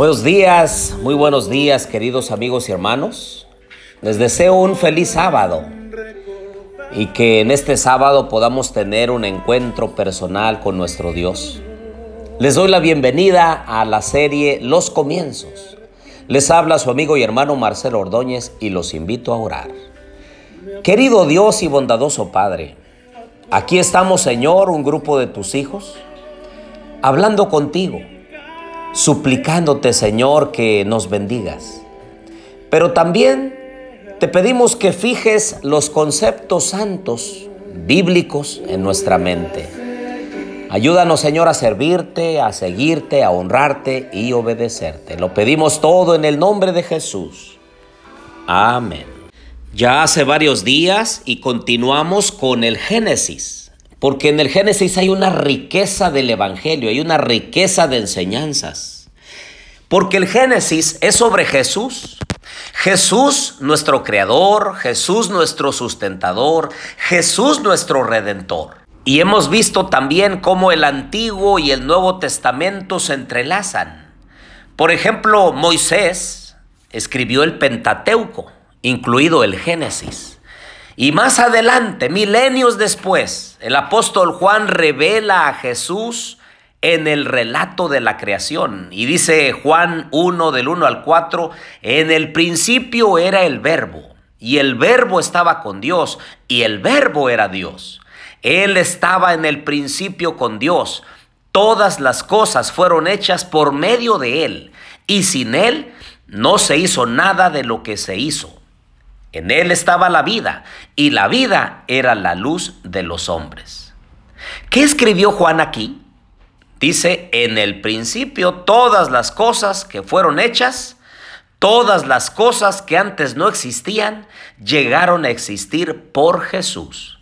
Buenos días, muy buenos días queridos amigos y hermanos. Les deseo un feliz sábado y que en este sábado podamos tener un encuentro personal con nuestro Dios. Les doy la bienvenida a la serie Los Comienzos. Les habla su amigo y hermano Marcelo Ordóñez y los invito a orar. Querido Dios y bondadoso Padre, aquí estamos Señor, un grupo de tus hijos, hablando contigo suplicándote, Señor, que nos bendigas. Pero también te pedimos que fijes los conceptos santos, bíblicos, en nuestra mente. Ayúdanos, Señor, a servirte, a seguirte, a honrarte y obedecerte. Lo pedimos todo en el nombre de Jesús. Amén. Ya hace varios días y continuamos con el Génesis. Porque en el Génesis hay una riqueza del Evangelio, hay una riqueza de enseñanzas. Porque el Génesis es sobre Jesús. Jesús nuestro creador, Jesús nuestro sustentador, Jesús nuestro redentor. Y hemos visto también cómo el Antiguo y el Nuevo Testamento se entrelazan. Por ejemplo, Moisés escribió el Pentateuco, incluido el Génesis. Y más adelante, milenios después, el apóstol Juan revela a Jesús en el relato de la creación. Y dice Juan 1 del 1 al 4, en el principio era el verbo, y el verbo estaba con Dios, y el verbo era Dios. Él estaba en el principio con Dios. Todas las cosas fueron hechas por medio de Él, y sin Él no se hizo nada de lo que se hizo. En él estaba la vida y la vida era la luz de los hombres. ¿Qué escribió Juan aquí? Dice, en el principio todas las cosas que fueron hechas, todas las cosas que antes no existían, llegaron a existir por Jesús.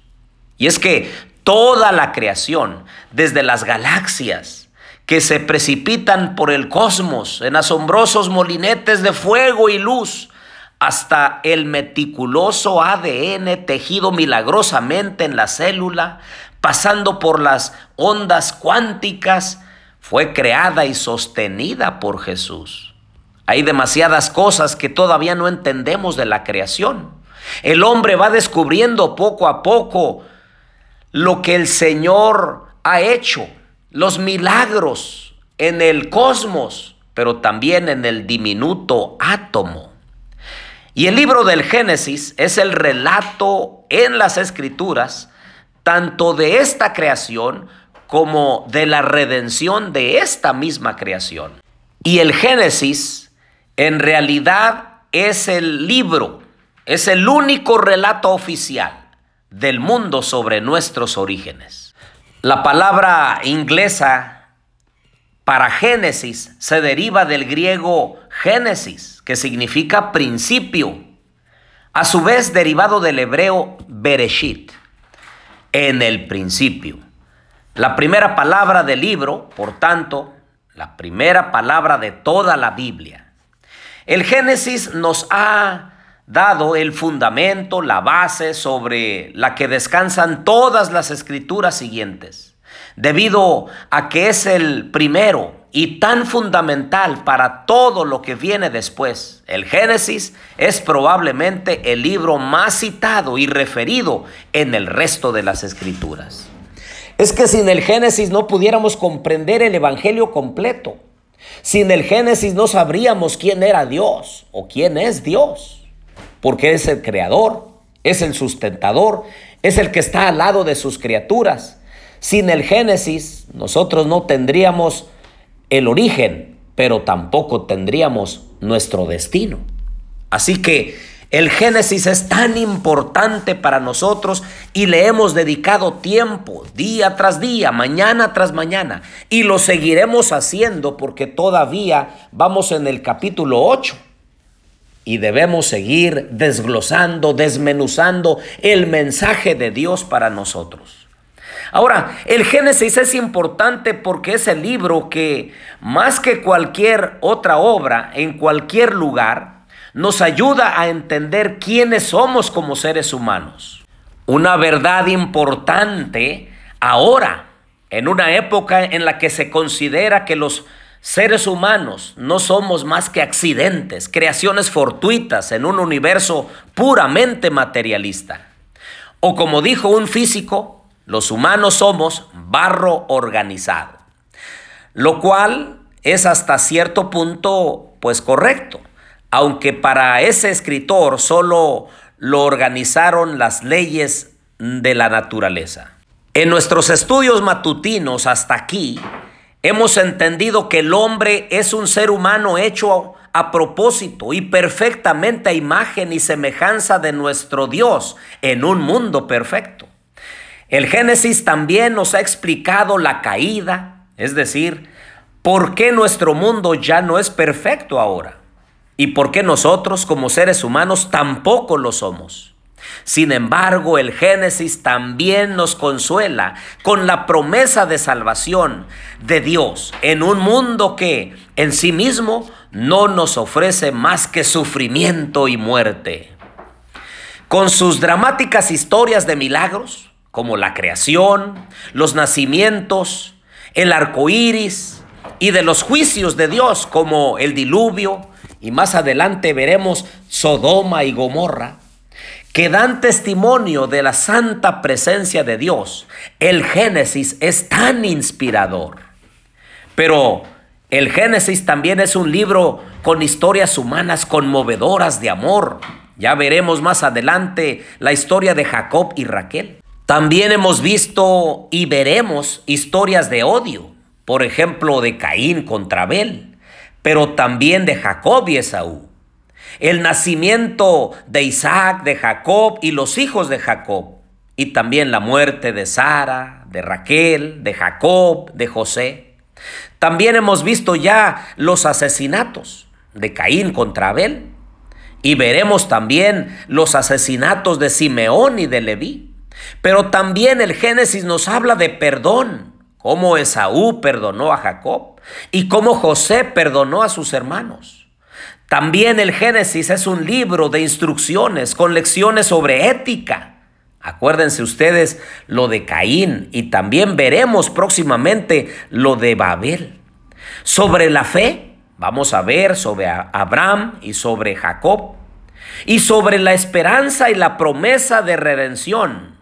Y es que toda la creación, desde las galaxias, que se precipitan por el cosmos en asombrosos molinetes de fuego y luz, hasta el meticuloso ADN tejido milagrosamente en la célula, pasando por las ondas cuánticas, fue creada y sostenida por Jesús. Hay demasiadas cosas que todavía no entendemos de la creación. El hombre va descubriendo poco a poco lo que el Señor ha hecho, los milagros en el cosmos, pero también en el diminuto átomo. Y el libro del Génesis es el relato en las escrituras tanto de esta creación como de la redención de esta misma creación. Y el Génesis en realidad es el libro, es el único relato oficial del mundo sobre nuestros orígenes. La palabra inglesa para Génesis se deriva del griego Génesis, que significa principio, a su vez derivado del hebreo Bereshit, en el principio. La primera palabra del libro, por tanto, la primera palabra de toda la Biblia. El Génesis nos ha dado el fundamento, la base sobre la que descansan todas las escrituras siguientes debido a que es el primero y tan fundamental para todo lo que viene después. El Génesis es probablemente el libro más citado y referido en el resto de las escrituras. Es que sin el Génesis no pudiéramos comprender el Evangelio completo. Sin el Génesis no sabríamos quién era Dios o quién es Dios, porque es el creador, es el sustentador, es el que está al lado de sus criaturas sin el Génesis, nosotros no tendríamos el origen, pero tampoco tendríamos nuestro destino. Así que el Génesis es tan importante para nosotros y le hemos dedicado tiempo, día tras día, mañana tras mañana, y lo seguiremos haciendo porque todavía vamos en el capítulo 8 y debemos seguir desglosando, desmenuzando el mensaje de Dios para nosotros. Ahora, el Génesis es importante porque es el libro que, más que cualquier otra obra, en cualquier lugar, nos ayuda a entender quiénes somos como seres humanos. Una verdad importante ahora, en una época en la que se considera que los seres humanos no somos más que accidentes, creaciones fortuitas en un universo puramente materialista. O como dijo un físico, los humanos somos barro organizado, lo cual es hasta cierto punto pues correcto, aunque para ese escritor solo lo organizaron las leyes de la naturaleza. En nuestros estudios matutinos hasta aquí hemos entendido que el hombre es un ser humano hecho a propósito y perfectamente a imagen y semejanza de nuestro Dios en un mundo perfecto. El Génesis también nos ha explicado la caída, es decir, por qué nuestro mundo ya no es perfecto ahora y por qué nosotros como seres humanos tampoco lo somos. Sin embargo, el Génesis también nos consuela con la promesa de salvación de Dios en un mundo que en sí mismo no nos ofrece más que sufrimiento y muerte. Con sus dramáticas historias de milagros, como la creación, los nacimientos, el arco iris y de los juicios de Dios, como el diluvio, y más adelante veremos Sodoma y Gomorra que dan testimonio de la santa presencia de Dios. El Génesis es tan inspirador. Pero el Génesis también es un libro con historias humanas conmovedoras de amor. Ya veremos más adelante la historia de Jacob y Raquel. También hemos visto y veremos historias de odio, por ejemplo de Caín contra Abel, pero también de Jacob y Esaú el nacimiento de Isaac, de Jacob y los hijos de Jacob, y también la muerte de Sara, de Raquel, de Jacob, de José. También hemos visto ya los asesinatos de Caín contra Abel, y veremos también los asesinatos de Simeón y de Leví. Pero también el Génesis nos habla de perdón, cómo Esaú perdonó a Jacob y cómo José perdonó a sus hermanos. También el Génesis es un libro de instrucciones con lecciones sobre ética. Acuérdense ustedes lo de Caín y también veremos próximamente lo de Babel. Sobre la fe, vamos a ver sobre Abraham y sobre Jacob. Y sobre la esperanza y la promesa de redención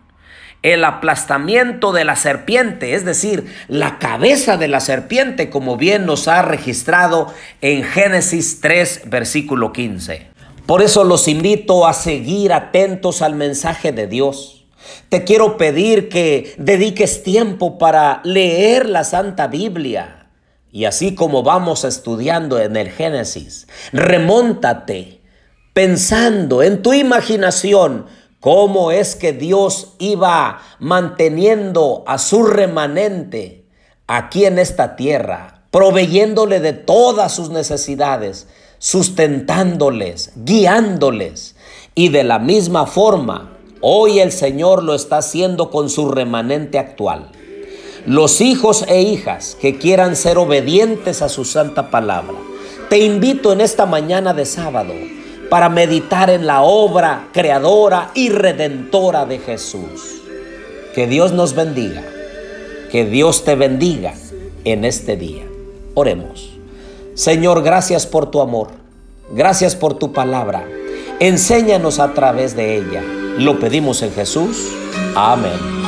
el aplastamiento de la serpiente, es decir, la cabeza de la serpiente, como bien nos ha registrado en Génesis 3, versículo 15. Por eso los invito a seguir atentos al mensaje de Dios. Te quiero pedir que dediques tiempo para leer la Santa Biblia. Y así como vamos estudiando en el Génesis, remóntate pensando en tu imaginación cómo es que Dios iba manteniendo a su remanente aquí en esta tierra, proveyéndole de todas sus necesidades, sustentándoles, guiándoles. Y de la misma forma, hoy el Señor lo está haciendo con su remanente actual. Los hijos e hijas que quieran ser obedientes a su santa palabra, te invito en esta mañana de sábado para meditar en la obra creadora y redentora de Jesús. Que Dios nos bendiga, que Dios te bendiga en este día. Oremos. Señor, gracias por tu amor, gracias por tu palabra. Enséñanos a través de ella. Lo pedimos en Jesús. Amén.